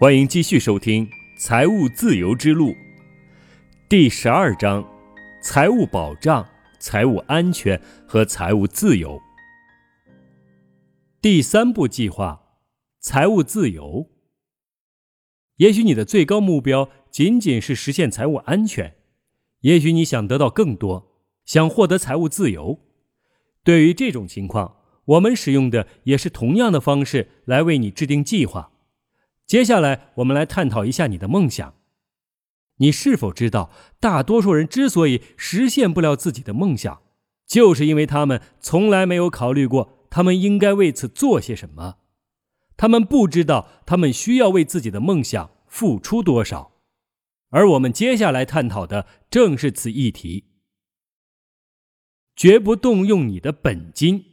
欢迎继续收听《财务自由之路》第十二章：财务保障、财务安全和财务自由。第三步计划：财务自由。也许你的最高目标仅仅是实现财务安全，也许你想得到更多，想获得财务自由。对于这种情况，我们使用的也是同样的方式来为你制定计划。接下来，我们来探讨一下你的梦想。你是否知道，大多数人之所以实现不了自己的梦想，就是因为他们从来没有考虑过他们应该为此做些什么。他们不知道他们需要为自己的梦想付出多少。而我们接下来探讨的正是此议题。绝不动用你的本金。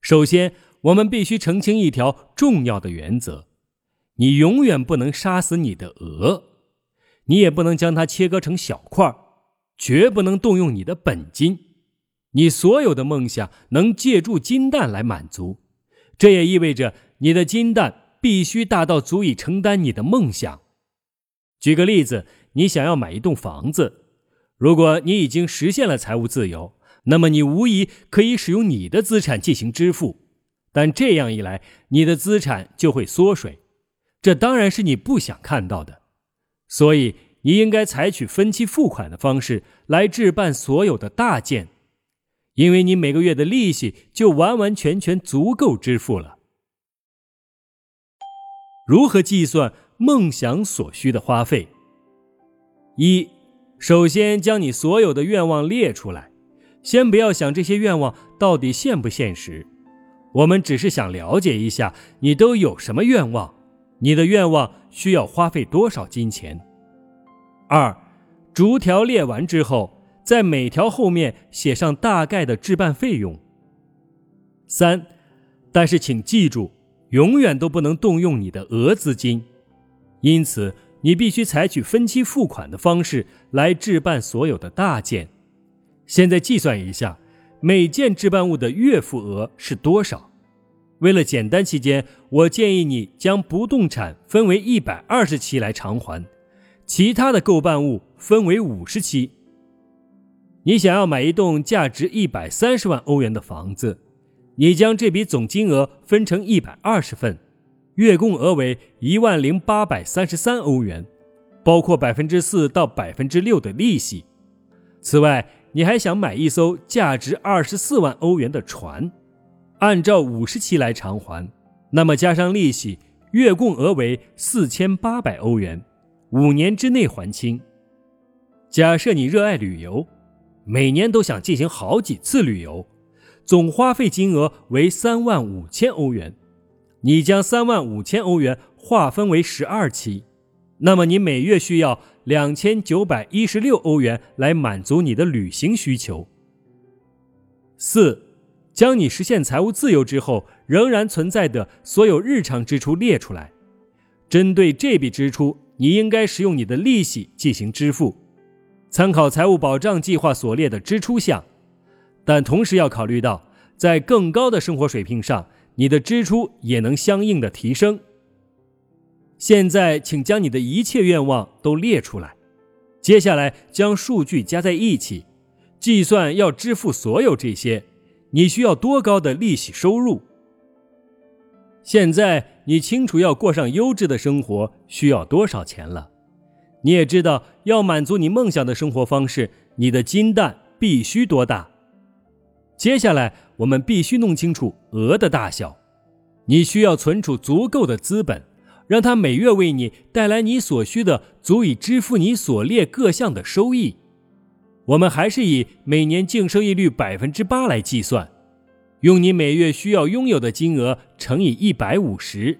首先，我们必须澄清一条重要的原则。你永远不能杀死你的鹅，你也不能将它切割成小块绝不能动用你的本金。你所有的梦想能借助金蛋来满足，这也意味着你的金蛋必须大到足以承担你的梦想。举个例子，你想要买一栋房子，如果你已经实现了财务自由，那么你无疑可以使用你的资产进行支付，但这样一来，你的资产就会缩水。这当然是你不想看到的，所以你应该采取分期付款的方式来置办所有的大件，因为你每个月的利息就完完全全足够支付了。如何计算梦想所需的花费？一，首先将你所有的愿望列出来，先不要想这些愿望到底现不现实，我们只是想了解一下你都有什么愿望。你的愿望需要花费多少金钱？二，逐条列完之后，在每条后面写上大概的置办费用。三，但是请记住，永远都不能动用你的额资金，因此你必须采取分期付款的方式来置办所有的大件。现在计算一下，每件置办物的月付额是多少？为了简单起见，我建议你将不动产分为一百二十期来偿还，其他的购办物分为五十期。你想要买一栋价值一百三十万欧元的房子，你将这笔总金额分成一百二十份，月供额为一万零八百三十三欧元，包括百分之四到百分之六的利息。此外，你还想买一艘价值二十四万欧元的船。按照五十期来偿还，那么加上利息，月供额为四千八百欧元，五年之内还清。假设你热爱旅游，每年都想进行好几次旅游，总花费金额为三万五千欧元。你将三万五千欧元划分为十二期，那么你每月需要两千九百一十六欧元来满足你的旅行需求。四。将你实现财务自由之后仍然存在的所有日常支出列出来，针对这笔支出，你应该使用你的利息进行支付，参考财务保障计划所列的支出项，但同时要考虑到，在更高的生活水平上，你的支出也能相应的提升。现在，请将你的一切愿望都列出来，接下来将数据加在一起，计算要支付所有这些。你需要多高的利息收入？现在你清楚要过上优质的生活需要多少钱了。你也知道要满足你梦想的生活方式，你的金蛋必须多大。接下来我们必须弄清楚额的大小。你需要存储足够的资本，让它每月为你带来你所需的足以支付你所列各项的收益。我们还是以每年净收益率百分之八来计算，用你每月需要拥有的金额乘以一百五十。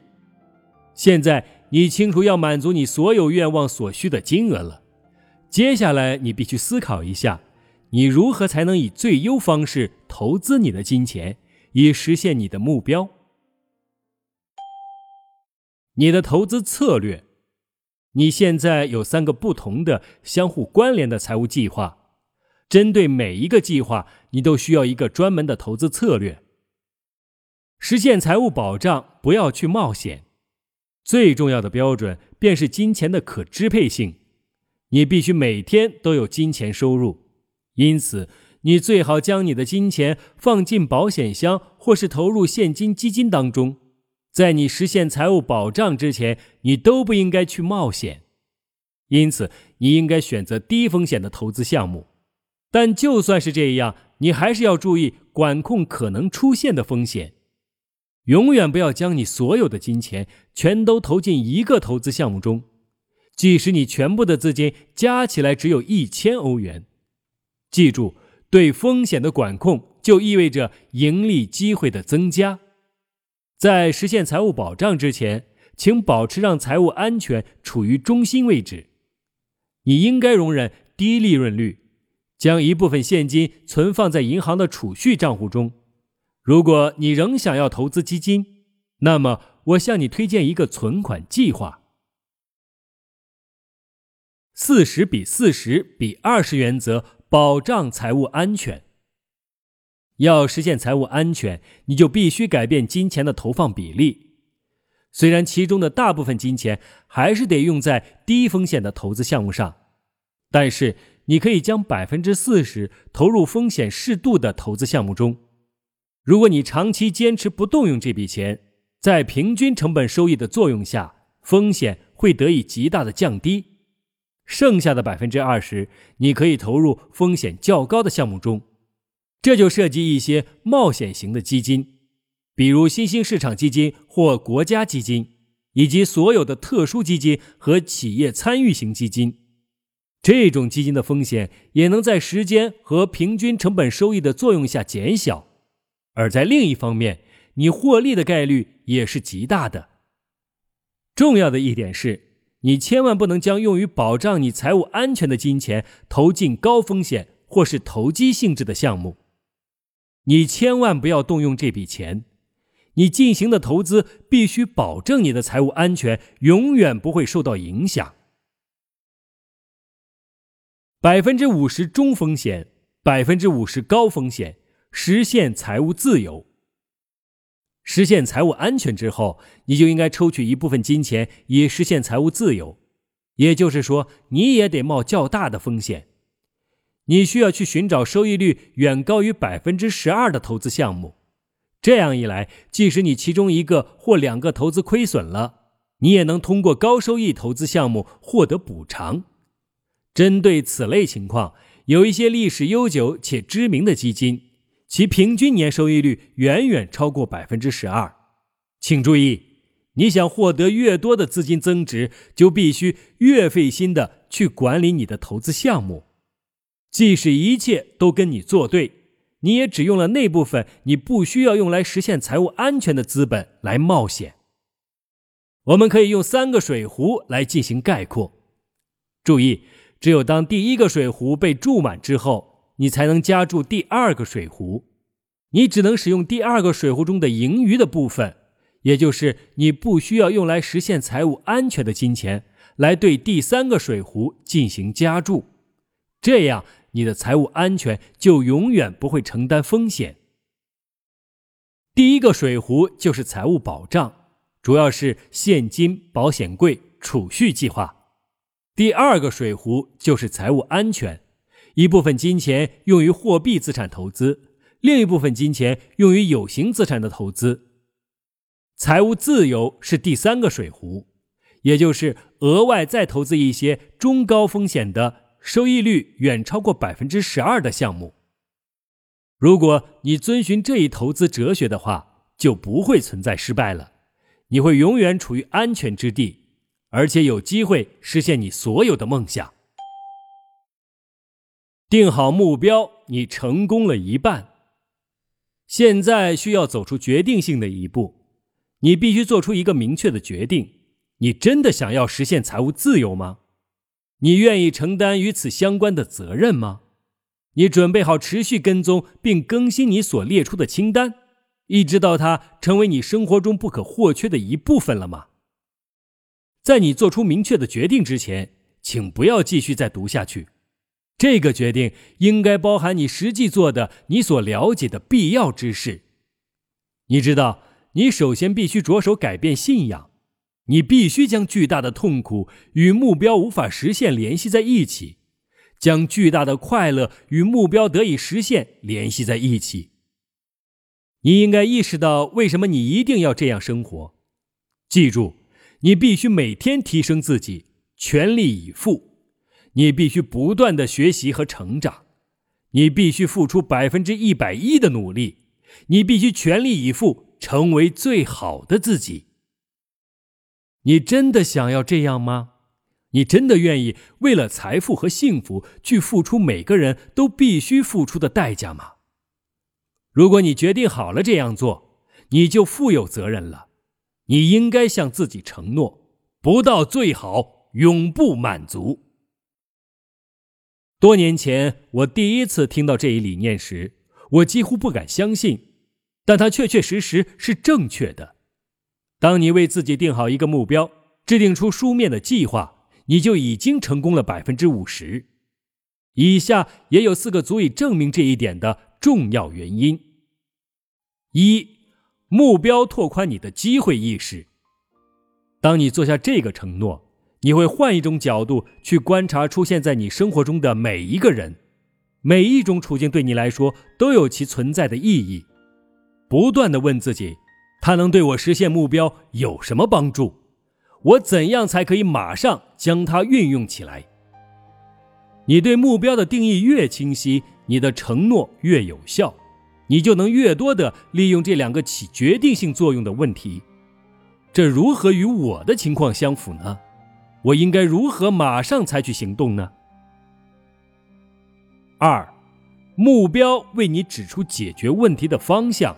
现在你清楚要满足你所有愿望所需的金额了。接下来你必须思考一下，你如何才能以最优方式投资你的金钱，以实现你的目标。你的投资策略，你现在有三个不同的、相互关联的财务计划。针对每一个计划，你都需要一个专门的投资策略。实现财务保障，不要去冒险。最重要的标准便是金钱的可支配性。你必须每天都有金钱收入，因此你最好将你的金钱放进保险箱或是投入现金基金当中。在你实现财务保障之前，你都不应该去冒险。因此，你应该选择低风险的投资项目。但就算是这样，你还是要注意管控可能出现的风险。永远不要将你所有的金钱全都投进一个投资项目中，即使你全部的资金加起来只有一千欧元。记住，对风险的管控就意味着盈利机会的增加。在实现财务保障之前，请保持让财务安全处于中心位置。你应该容忍低利润率，将一部分现金存放在银行的储蓄账户中。如果你仍想要投资基金，那么我向你推荐一个存款计划。四十比四十比二十原则保障财务安全。要实现财务安全，你就必须改变金钱的投放比例。虽然其中的大部分金钱还是得用在低风险的投资项目上，但是你可以将百分之四十投入风险适度的投资项目中。如果你长期坚持不动用这笔钱，在平均成本收益的作用下，风险会得以极大的降低。剩下的百分之二十，你可以投入风险较高的项目中，这就涉及一些冒险型的基金，比如新兴市场基金或国家基金，以及所有的特殊基金和企业参与型基金。这种基金的风险也能在时间和平均成本收益的作用下减小。而在另一方面，你获利的概率也是极大的。重要的一点是，你千万不能将用于保障你财务安全的金钱投进高风险或是投机性质的项目。你千万不要动用这笔钱。你进行的投资必须保证你的财务安全永远不会受到影响。百分之五十中风险，百分之五十高风险。实现财务自由，实现财务安全之后，你就应该抽取一部分金钱以实现财务自由。也就是说，你也得冒较大的风险。你需要去寻找收益率远高于百分之十二的投资项目。这样一来，即使你其中一个或两个投资亏损了，你也能通过高收益投资项目获得补偿。针对此类情况，有一些历史悠久且知名的基金。其平均年收益率远远超过百分之十二。请注意，你想获得越多的资金增值，就必须越费心的去管理你的投资项目。即使一切都跟你作对，你也只用了那部分你不需要用来实现财务安全的资本来冒险。我们可以用三个水壶来进行概括。注意，只有当第一个水壶被注满之后。你才能加注第二个水壶，你只能使用第二个水壶中的盈余的部分，也就是你不需要用来实现财务安全的金钱，来对第三个水壶进行加注，这样你的财务安全就永远不会承担风险。第一个水壶就是财务保障，主要是现金、保险柜、储蓄计划；第二个水壶就是财务安全。一部分金钱用于货币资产投资，另一部分金钱用于有形资产的投资。财务自由是第三个水壶，也就是额外再投资一些中高风险的、收益率远超过百分之十二的项目。如果你遵循这一投资哲学的话，就不会存在失败了。你会永远处于安全之地，而且有机会实现你所有的梦想。定好目标，你成功了一半。现在需要走出决定性的一步，你必须做出一个明确的决定：你真的想要实现财务自由吗？你愿意承担与此相关的责任吗？你准备好持续跟踪并更新你所列出的清单，一直到它成为你生活中不可或缺的一部分了吗？在你做出明确的决定之前，请不要继续再读下去。这个决定应该包含你实际做的、你所了解的必要之事。你知道，你首先必须着手改变信仰。你必须将巨大的痛苦与目标无法实现联系在一起，将巨大的快乐与目标得以实现联系在一起。你应该意识到为什么你一定要这样生活。记住，你必须每天提升自己，全力以赴。你必须不断的学习和成长。你必须付出百分之一百一的努力。你必须全力以赴，成为最好的自己。你真的想要这样吗？你真的愿意为了财富和幸福去付出每个人都必须付出的代价吗？如果你决定好了这样做，你就负有责任了。你应该向自己承诺：不到最好，永不满足。多年前，我第一次听到这一理念时，我几乎不敢相信，但它确确实实是正确的。当你为自己定好一个目标，制定出书面的计划，你就已经成功了百分之五十。以下也有四个足以证明这一点的重要原因：一、目标拓宽你的机会意识。当你做下这个承诺，你会换一种角度去观察出现在你生活中的每一个人，每一种处境对你来说都有其存在的意义。不断的问自己。它能对我实现目标有什么帮助？我怎样才可以马上将它运用起来？你对目标的定义越清晰，你的承诺越有效，你就能越多的利用这两个起决定性作用的问题。这如何与我的情况相符呢？我应该如何马上采取行动呢？二，目标为你指出解决问题的方向。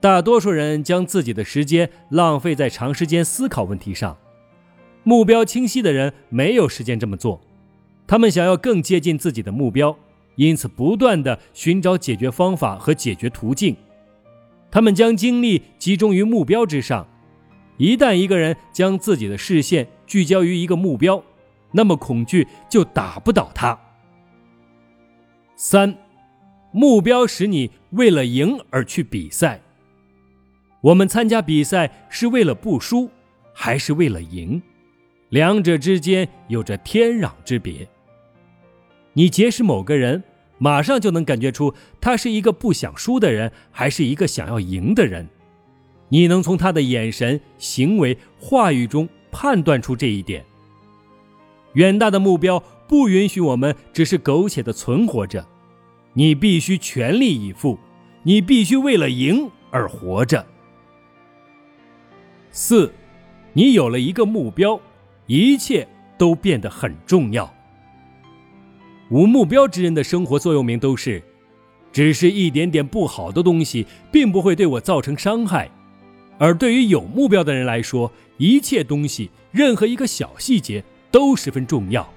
大多数人将自己的时间浪费在长时间思考问题上，目标清晰的人没有时间这么做。他们想要更接近自己的目标，因此不断的寻找解决方法和解决途径。他们将精力集中于目标之上。一旦一个人将自己的视线聚焦于一个目标，那么恐惧就打不倒他。三，目标使你为了赢而去比赛。我们参加比赛是为了不输，还是为了赢？两者之间有着天壤之别。你结识某个人，马上就能感觉出他是一个不想输的人，还是一个想要赢的人。你能从他的眼神、行为、话语中判断出这一点。远大的目标不允许我们只是苟且的存活着，你必须全力以赴，你必须为了赢而活着。四，你有了一个目标，一切都变得很重要。无目标之人的生活座右铭都是：只是一点点不好的东西，并不会对我造成伤害；而对于有目标的人来说，一切东西，任何一个小细节都十分重要。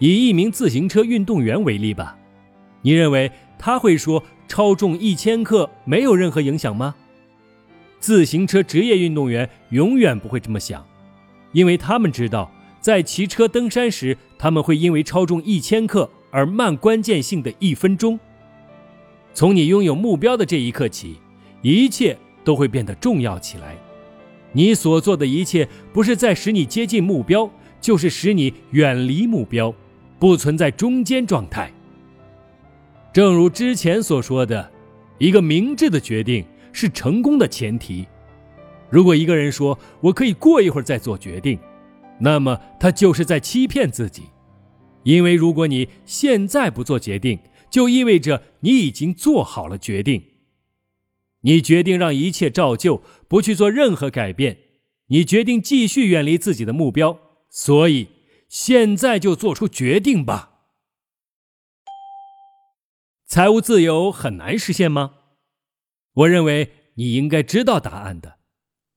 以一名自行车运动员为例吧，你认为他会说超重一千克没有任何影响吗？自行车职业运动员永远不会这么想，因为他们知道，在骑车登山时，他们会因为超重一千克而慢关键性的一分钟。从你拥有目标的这一刻起，一切都会变得重要起来。你所做的一切，不是在使你接近目标，就是使你远离目标，不存在中间状态。正如之前所说的，一个明智的决定。是成功的前提。如果一个人说“我可以过一会儿再做决定”，那么他就是在欺骗自己。因为如果你现在不做决定，就意味着你已经做好了决定。你决定让一切照旧，不去做任何改变。你决定继续远离自己的目标，所以现在就做出决定吧。财务自由很难实现吗？我认为你应该知道答案的，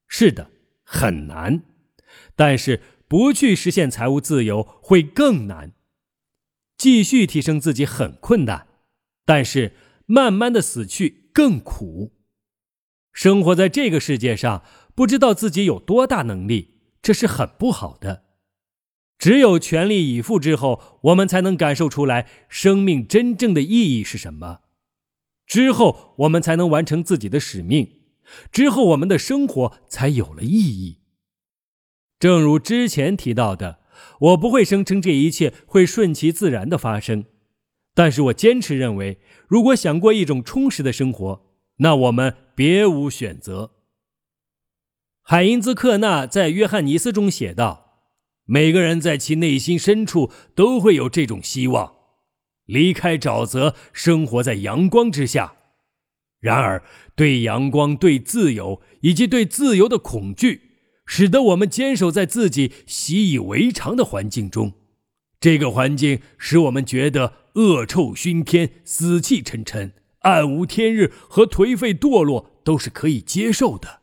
是的，很难，但是不去实现财务自由会更难。继续提升自己很困难，但是慢慢的死去更苦。生活在这个世界上，不知道自己有多大能力，这是很不好的。只有全力以赴之后，我们才能感受出来生命真正的意义是什么。之后，我们才能完成自己的使命，之后我们的生活才有了意义。正如之前提到的，我不会声称这一切会顺其自然的发生，但是我坚持认为，如果想过一种充实的生活，那我们别无选择。海因兹·克纳在《约翰尼斯》中写道：“每个人在其内心深处都会有这种希望，离开沼泽，生活在阳光之下。然而，对阳光、对自由以及对自由的恐惧。”使得我们坚守在自己习以为常的环境中，这个环境使我们觉得恶臭熏天、死气沉沉、暗无天日和颓废堕落都是可以接受的。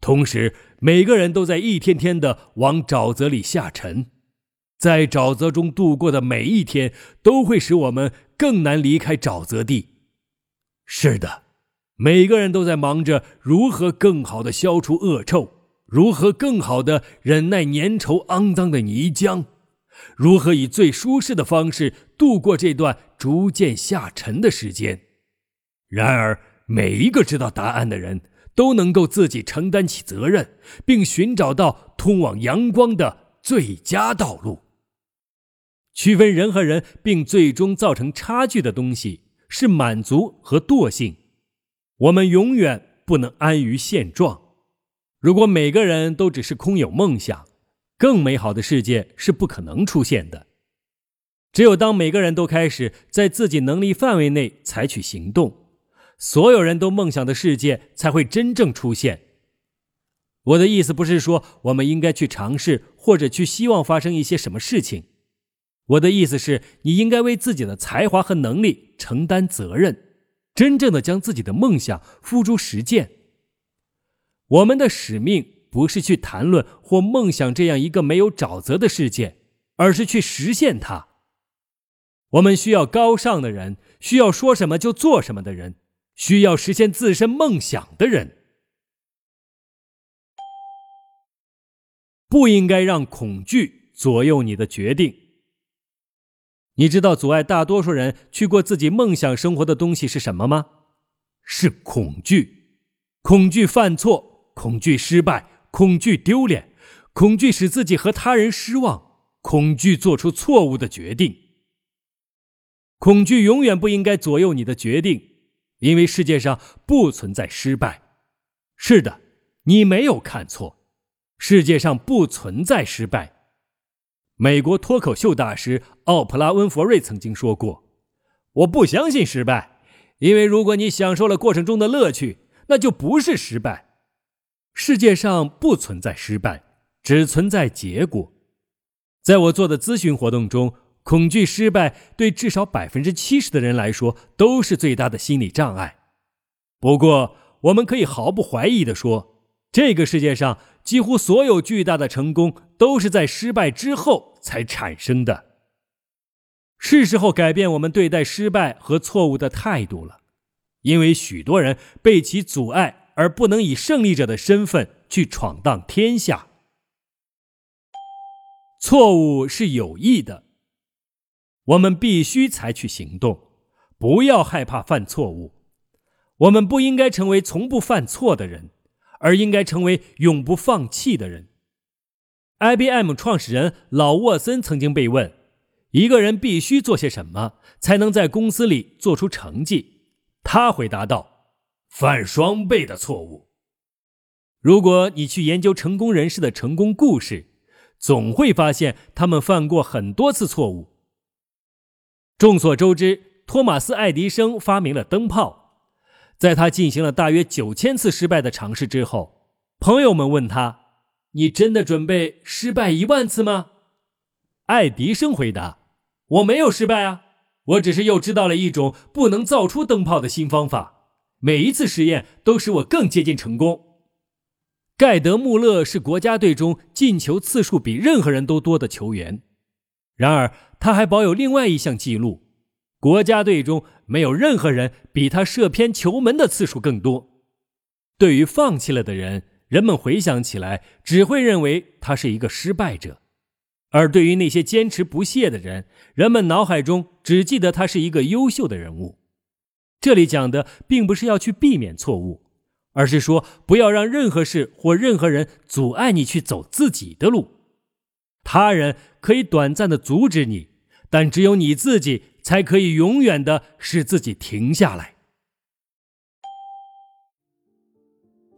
同时，每个人都在一天天的往沼泽里下沉，在沼泽中度过的每一天都会使我们更难离开沼泽地。是的，每个人都在忙着如何更好的消除恶臭。如何更好的忍耐粘稠肮脏的泥浆？如何以最舒适的方式度过这段逐渐下沉的时间？然而，每一个知道答案的人都能够自己承担起责任，并寻找到通往阳光的最佳道路。区分人和人并最终造成差距的东西是满足和惰性。我们永远不能安于现状。如果每个人都只是空有梦想，更美好的世界是不可能出现的。只有当每个人都开始在自己能力范围内采取行动，所有人都梦想的世界才会真正出现。我的意思不是说我们应该去尝试或者去希望发生一些什么事情，我的意思是你应该为自己的才华和能力承担责任，真正的将自己的梦想付诸实践。我们的使命不是去谈论或梦想这样一个没有沼泽的世界，而是去实现它。我们需要高尚的人，需要说什么就做什么的人，需要实现自身梦想的人。不应该让恐惧左右你的决定。你知道阻碍大多数人去过自己梦想生活的东西是什么吗？是恐惧，恐惧犯错。恐惧失败，恐惧丢脸，恐惧使自己和他人失望，恐惧做出错误的决定。恐惧永远不应该左右你的决定，因为世界上不存在失败。是的，你没有看错，世界上不存在失败。美国脱口秀大师奥普拉·温弗瑞曾经说过：“我不相信失败，因为如果你享受了过程中的乐趣，那就不是失败。”世界上不存在失败，只存在结果。在我做的咨询活动中，恐惧失败对至少百分之七十的人来说都是最大的心理障碍。不过，我们可以毫不怀疑地说，这个世界上几乎所有巨大的成功都是在失败之后才产生的。是时候改变我们对待失败和错误的态度了，因为许多人被其阻碍。而不能以胜利者的身份去闯荡天下。错误是有益的，我们必须采取行动，不要害怕犯错误。我们不应该成为从不犯错的人，而应该成为永不放弃的人。IBM 创始人老沃森曾经被问：“一个人必须做些什么才能在公司里做出成绩？”他回答道。犯双倍的错误。如果你去研究成功人士的成功故事，总会发现他们犯过很多次错误。众所周知，托马斯·爱迪生发明了灯泡。在他进行了大约九千次失败的尝试之后，朋友们问他：“你真的准备失败一万次吗？”爱迪生回答：“我没有失败啊，我只是又知道了一种不能造出灯泡的新方法。”每一次实验都使我更接近成功。盖德·穆勒是国家队中进球次数比任何人都多的球员，然而他还保有另外一项记录：国家队中没有任何人比他射偏球门的次数更多。对于放弃了的人，人们回想起来只会认为他是一个失败者；而对于那些坚持不懈的人，人们脑海中只记得他是一个优秀的人物。这里讲的并不是要去避免错误，而是说不要让任何事或任何人阻碍你去走自己的路。他人可以短暂的阻止你，但只有你自己才可以永远的使自己停下来。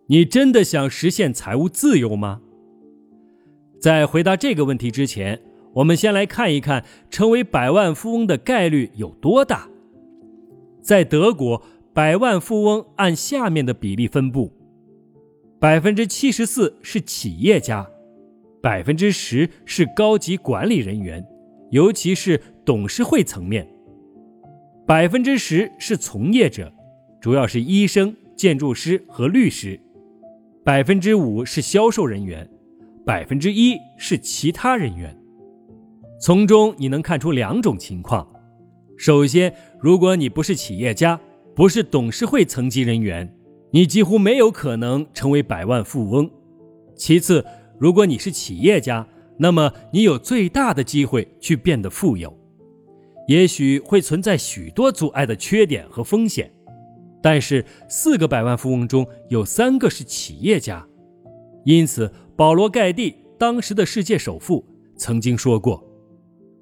你真的想实现财务自由吗？在回答这个问题之前，我们先来看一看成为百万富翁的概率有多大。在德国，百万富翁按下面的比例分布：百分之七十四是企业家，百分之十是高级管理人员，尤其是董事会层面；百分之十是从业者，主要是医生、建筑师和律师；百分之五是销售人员。百分之一是其他人员，从中你能看出两种情况：首先，如果你不是企业家，不是董事会层级人员，你几乎没有可能成为百万富翁；其次，如果你是企业家，那么你有最大的机会去变得富有。也许会存在许多阻碍的缺点和风险，但是四个百万富翁中有三个是企业家，因此。保罗·盖蒂，当时的世界首富，曾经说过：“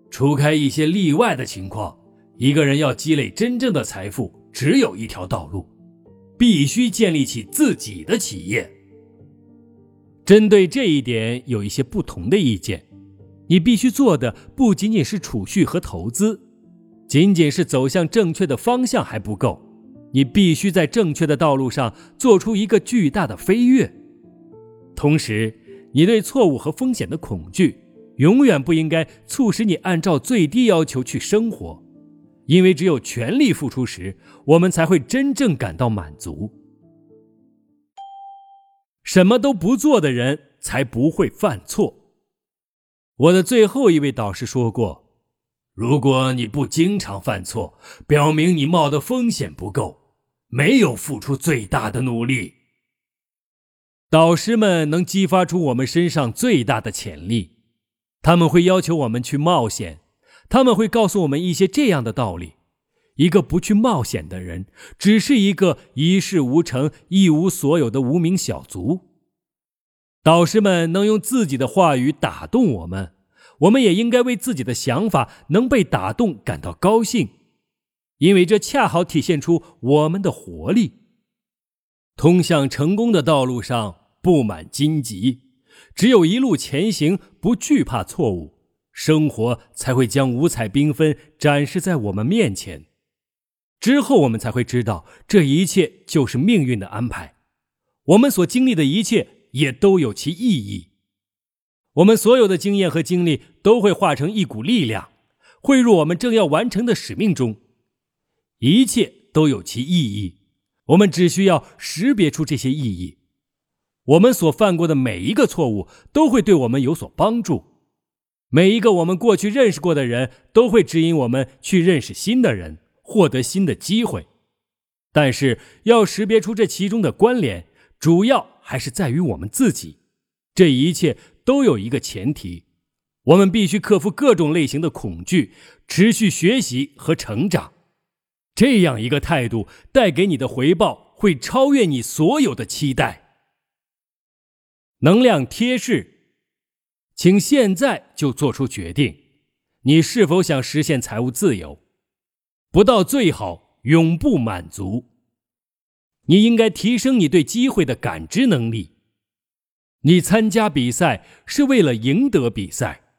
除开一些例外的情况，一个人要积累真正的财富，只有一条道路，必须建立起自己的企业。”针对这一点，有一些不同的意见。你必须做的不仅仅是储蓄和投资，仅仅是走向正确的方向还不够，你必须在正确的道路上做出一个巨大的飞跃，同时。你对错误和风险的恐惧，永远不应该促使你按照最低要求去生活，因为只有全力付出时，我们才会真正感到满足。什么都不做的人才不会犯错。我的最后一位导师说过：“如果你不经常犯错，表明你冒的风险不够，没有付出最大的努力。”导师们能激发出我们身上最大的潜力，他们会要求我们去冒险，他们会告诉我们一些这样的道理：一个不去冒险的人，只是一个一事无成、一无所有的无名小卒。导师们能用自己的话语打动我们，我们也应该为自己的想法能被打动感到高兴，因为这恰好体现出我们的活力。通向成功的道路上布满荆棘，只有一路前行，不惧怕错误，生活才会将五彩缤纷展示在我们面前。之后，我们才会知道，这一切就是命运的安排。我们所经历的一切也都有其意义。我们所有的经验和经历都会化成一股力量，汇入我们正要完成的使命中。一切都有其意义。我们只需要识别出这些意义。我们所犯过的每一个错误都会对我们有所帮助。每一个我们过去认识过的人都会指引我们去认识新的人，获得新的机会。但是要识别出这其中的关联，主要还是在于我们自己。这一切都有一个前提：我们必须克服各种类型的恐惧，持续学习和成长。这样一个态度带给你的回报会超越你所有的期待。能量贴士，请现在就做出决定：你是否想实现财务自由？不到最好，永不满足。你应该提升你对机会的感知能力。你参加比赛是为了赢得比赛。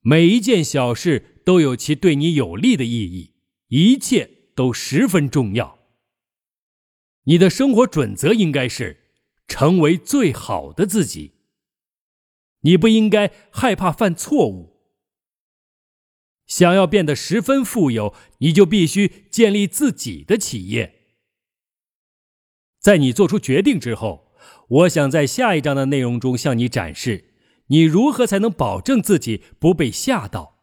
每一件小事都有其对你有利的意义。一切都十分重要。你的生活准则应该是成为最好的自己。你不应该害怕犯错误。想要变得十分富有，你就必须建立自己的企业。在你做出决定之后，我想在下一章的内容中向你展示，你如何才能保证自己不被吓到。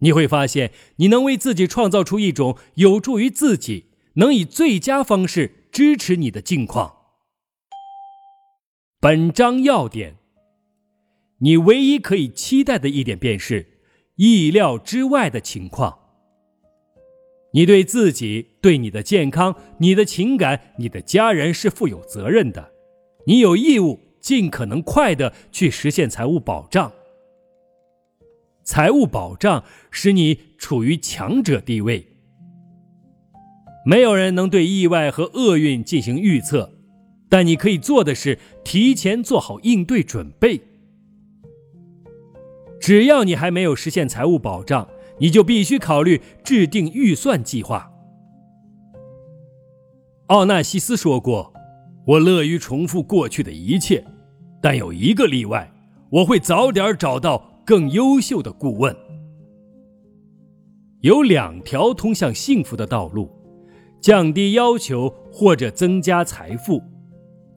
你会发现，你能为自己创造出一种有助于自己、能以最佳方式支持你的境况。本章要点：你唯一可以期待的一点便是意料之外的情况。你对自己、对你的健康、你的情感、你的家人是负有责任的。你有义务尽可能快的去实现财务保障。财务保障使你处于强者地位。没有人能对意外和厄运进行预测，但你可以做的是提前做好应对准备。只要你还没有实现财务保障，你就必须考虑制定预算计划。奥纳西斯说过：“我乐于重复过去的一切，但有一个例外，我会早点找到。”更优秀的顾问。有两条通向幸福的道路：降低要求或者增加财富。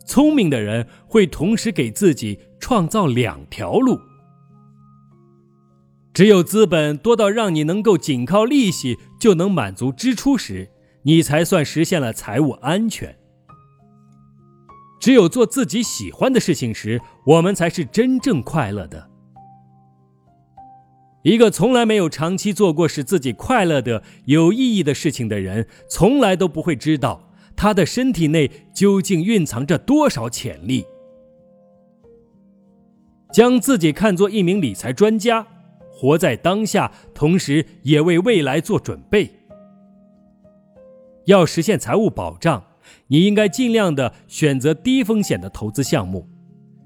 聪明的人会同时给自己创造两条路。只有资本多到让你能够仅靠利息就能满足支出时，你才算实现了财务安全。只有做自己喜欢的事情时，我们才是真正快乐的。一个从来没有长期做过使自己快乐的有意义的事情的人，从来都不会知道他的身体内究竟蕴藏着多少潜力。将自己看作一名理财专家，活在当下，同时也为未来做准备。要实现财务保障，你应该尽量的选择低风险的投资项目。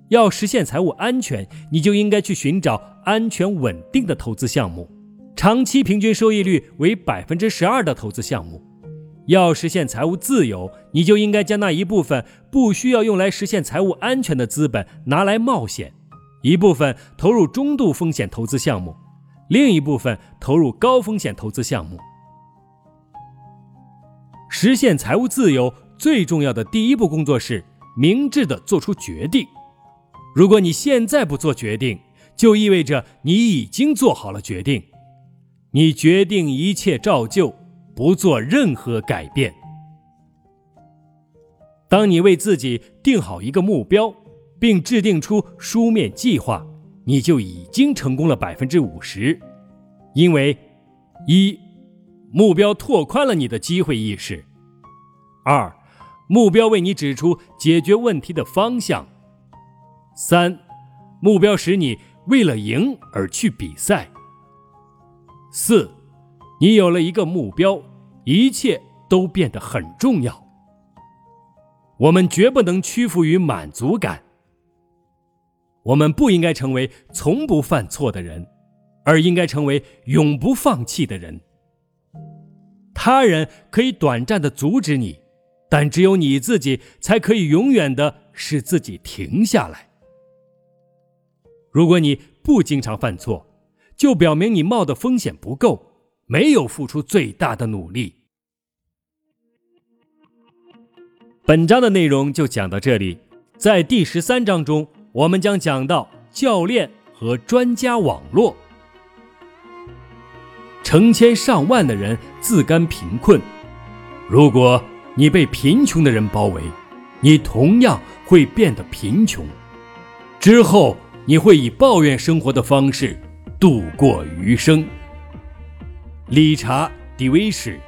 要实现财务安全，你就应该去寻找安全稳定的投资项目，长期平均收益率为百分之十二的投资项目。要实现财务自由，你就应该将那一部分不需要用来实现财务安全的资本拿来冒险，一部分投入中度风险投资项目，另一部分投入高风险投资项目。实现财务自由最重要的第一步工作是明智的做出决定。如果你现在不做决定，就意味着你已经做好了决定。你决定一切照旧，不做任何改变。当你为自己定好一个目标，并制定出书面计划，你就已经成功了百分之五十，因为一，目标拓宽了你的机会意识；二，目标为你指出解决问题的方向。三，目标使你为了赢而去比赛。四，你有了一个目标，一切都变得很重要。我们绝不能屈服于满足感。我们不应该成为从不犯错的人，而应该成为永不放弃的人。他人可以短暂的阻止你，但只有你自己才可以永远的使自己停下来。如果你不经常犯错，就表明你冒的风险不够，没有付出最大的努力。本章的内容就讲到这里，在第十三章中，我们将讲到教练和专家网络。成千上万的人自甘贫困，如果你被贫穷的人包围，你同样会变得贫穷。之后。你会以抱怨生活的方式度过余生。理查·迪维什。